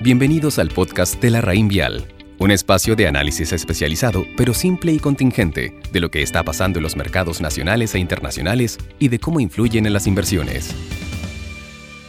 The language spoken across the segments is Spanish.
Bienvenidos al podcast de la Raín Vial, un espacio de análisis especializado, pero simple y contingente, de lo que está pasando en los mercados nacionales e internacionales y de cómo influyen en las inversiones.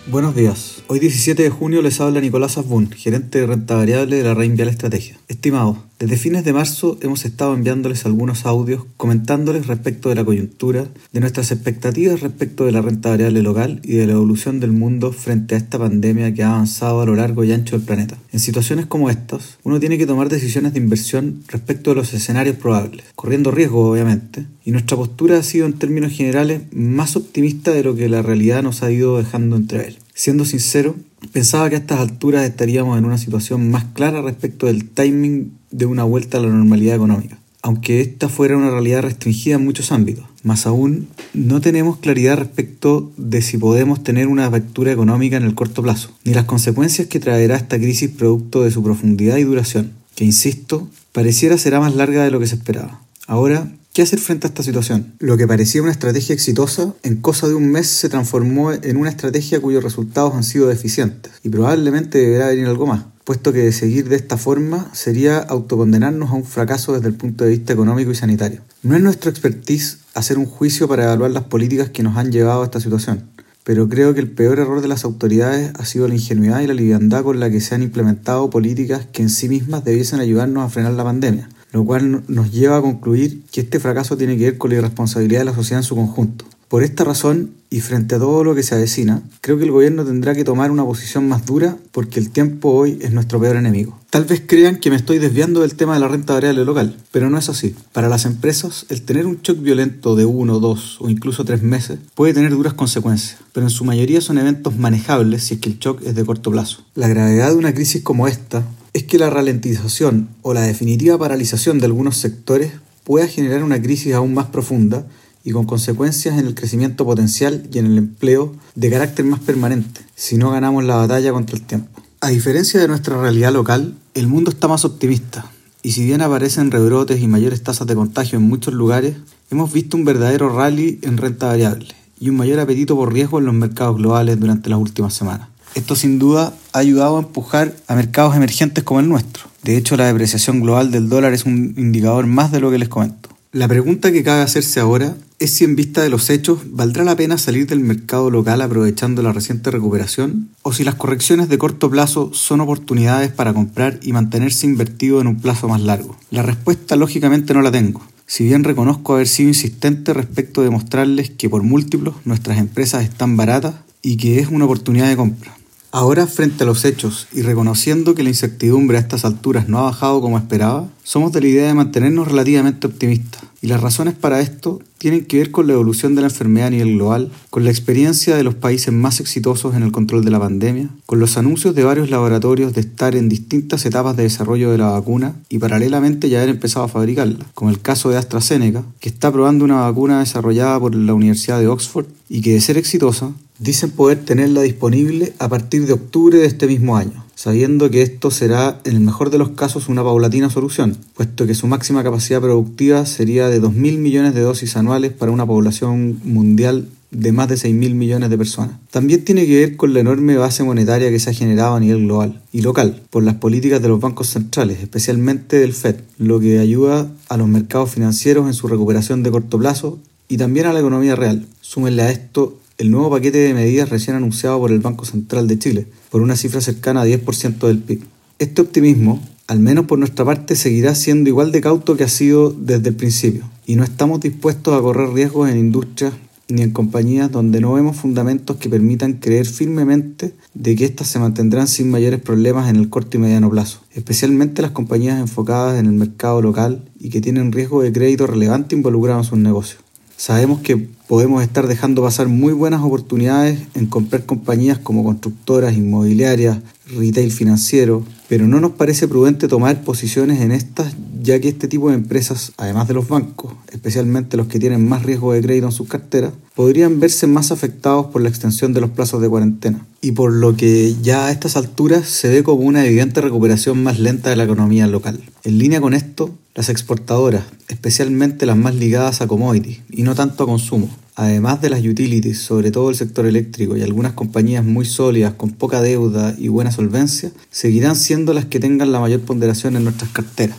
Buenos días. Hoy 17 de junio les habla Nicolás Asbun, gerente de renta variable de la Raín Vial Estrategia. Estimados, desde fines de marzo hemos estado enviándoles algunos audios comentándoles respecto de la coyuntura, de nuestras expectativas respecto de la renta variable local y de la evolución del mundo frente a esta pandemia que ha avanzado a lo largo y ancho del planeta. En situaciones como estas, uno tiene que tomar decisiones de inversión respecto de los escenarios probables, corriendo riesgo obviamente, y nuestra postura ha sido en términos generales más optimista de lo que la realidad nos ha ido dejando entrever. Siendo sincero, pensaba que a estas alturas estaríamos en una situación más clara respecto del timing de una vuelta a la normalidad económica, aunque esta fuera una realidad restringida en muchos ámbitos. Más aún, no tenemos claridad respecto de si podemos tener una apertura económica en el corto plazo, ni las consecuencias que traerá esta crisis producto de su profundidad y duración, que, insisto, pareciera será más larga de lo que se esperaba. Ahora, ¿Qué hacer frente a esta situación? Lo que parecía una estrategia exitosa, en cosa de un mes se transformó en una estrategia cuyos resultados han sido deficientes, y probablemente deberá venir algo más puesto que seguir de esta forma sería autocondenarnos a un fracaso desde el punto de vista económico y sanitario. No es nuestro expertise hacer un juicio para evaluar las políticas que nos han llevado a esta situación, pero creo que el peor error de las autoridades ha sido la ingenuidad y la liviandad con la que se han implementado políticas que en sí mismas debiesen ayudarnos a frenar la pandemia, lo cual nos lleva a concluir que este fracaso tiene que ver con la irresponsabilidad de la sociedad en su conjunto. Por esta razón, y frente a todo lo que se avecina, creo que el gobierno tendrá que tomar una posición más dura porque el tiempo hoy es nuestro peor enemigo. Tal vez crean que me estoy desviando del tema de la renta variable local, pero no es así. Para las empresas, el tener un shock violento de uno, dos o incluso tres meses puede tener duras consecuencias, pero en su mayoría son eventos manejables si es que el shock es de corto plazo. La gravedad de una crisis como esta es que la ralentización o la definitiva paralización de algunos sectores pueda generar una crisis aún más profunda y con consecuencias en el crecimiento potencial y en el empleo de carácter más permanente, si no ganamos la batalla contra el tiempo. A diferencia de nuestra realidad local, el mundo está más optimista, y si bien aparecen rebrotes y mayores tasas de contagio en muchos lugares, hemos visto un verdadero rally en renta variable y un mayor apetito por riesgo en los mercados globales durante las últimas semanas. Esto sin duda ha ayudado a empujar a mercados emergentes como el nuestro. De hecho, la depreciación global del dólar es un indicador más de lo que les comento. La pregunta que cabe hacerse ahora es si en vista de los hechos valdrá la pena salir del mercado local aprovechando la reciente recuperación o si las correcciones de corto plazo son oportunidades para comprar y mantenerse invertido en un plazo más largo. La respuesta lógicamente no la tengo. Si bien reconozco haber sido insistente respecto de mostrarles que por múltiplos nuestras empresas están baratas y que es una oportunidad de compra. Ahora, frente a los hechos y reconociendo que la incertidumbre a estas alturas no ha bajado como esperaba, somos de la idea de mantenernos relativamente optimistas. Y las razones para esto tienen que ver con la evolución de la enfermedad a nivel global, con la experiencia de los países más exitosos en el control de la pandemia, con los anuncios de varios laboratorios de estar en distintas etapas de desarrollo de la vacuna y paralelamente ya haber empezado a fabricarla, como el caso de AstraZeneca, que está probando una vacuna desarrollada por la Universidad de Oxford y que de ser exitosa, dicen poder tenerla disponible a partir de octubre de este mismo año sabiendo que esto será en el mejor de los casos una paulatina solución, puesto que su máxima capacidad productiva sería de 2.000 millones de dosis anuales para una población mundial de más de 6.000 millones de personas. También tiene que ver con la enorme base monetaria que se ha generado a nivel global y local por las políticas de los bancos centrales, especialmente del Fed, lo que ayuda a los mercados financieros en su recuperación de corto plazo y también a la economía real. Súmenle a esto el nuevo paquete de medidas recién anunciado por el Banco Central de Chile, por una cifra cercana a 10% del PIB. Este optimismo, al menos por nuestra parte, seguirá siendo igual de cauto que ha sido desde el principio, y no estamos dispuestos a correr riesgos en industrias ni en compañías donde no vemos fundamentos que permitan creer firmemente de que éstas se mantendrán sin mayores problemas en el corto y mediano plazo, especialmente las compañías enfocadas en el mercado local y que tienen riesgo de crédito relevante involucrado en sus negocios. Sabemos que podemos estar dejando pasar muy buenas oportunidades en comprar compañías como constructoras, inmobiliarias, retail financiero, pero no nos parece prudente tomar posiciones en estas ya que este tipo de empresas, además de los bancos, especialmente los que tienen más riesgo de crédito en sus carteras, podrían verse más afectados por la extensión de los plazos de cuarentena, y por lo que ya a estas alturas se ve como una evidente recuperación más lenta de la economía local. En línea con esto, las exportadoras, especialmente las más ligadas a commodities y no tanto a consumo, además de las utilities, sobre todo el sector eléctrico y algunas compañías muy sólidas con poca deuda y buena solvencia, seguirán siendo las que tengan la mayor ponderación en nuestras carteras,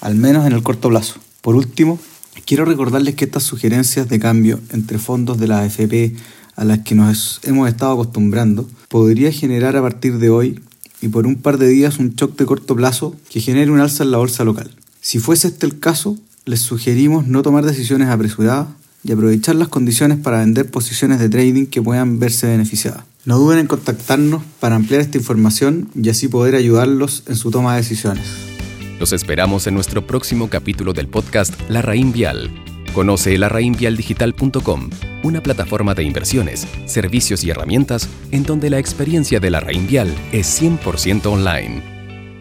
al menos en el corto plazo. Por último, quiero recordarles que estas sugerencias de cambio entre fondos de la AFP a las que nos hemos estado acostumbrando podría generar a partir de hoy y por un par de días un shock de corto plazo que genere un alza en la bolsa local. Si fuese este el caso, les sugerimos no tomar decisiones apresuradas y aprovechar las condiciones para vender posiciones de trading que puedan verse beneficiadas. No duden en contactarnos para ampliar esta información y así poder ayudarlos en su toma de decisiones. Los esperamos en nuestro próximo capítulo del podcast La Raín Vial. Conoce larraínvialdigital.com, una plataforma de inversiones, servicios y herramientas en donde la experiencia de la Raín Vial es 100% online.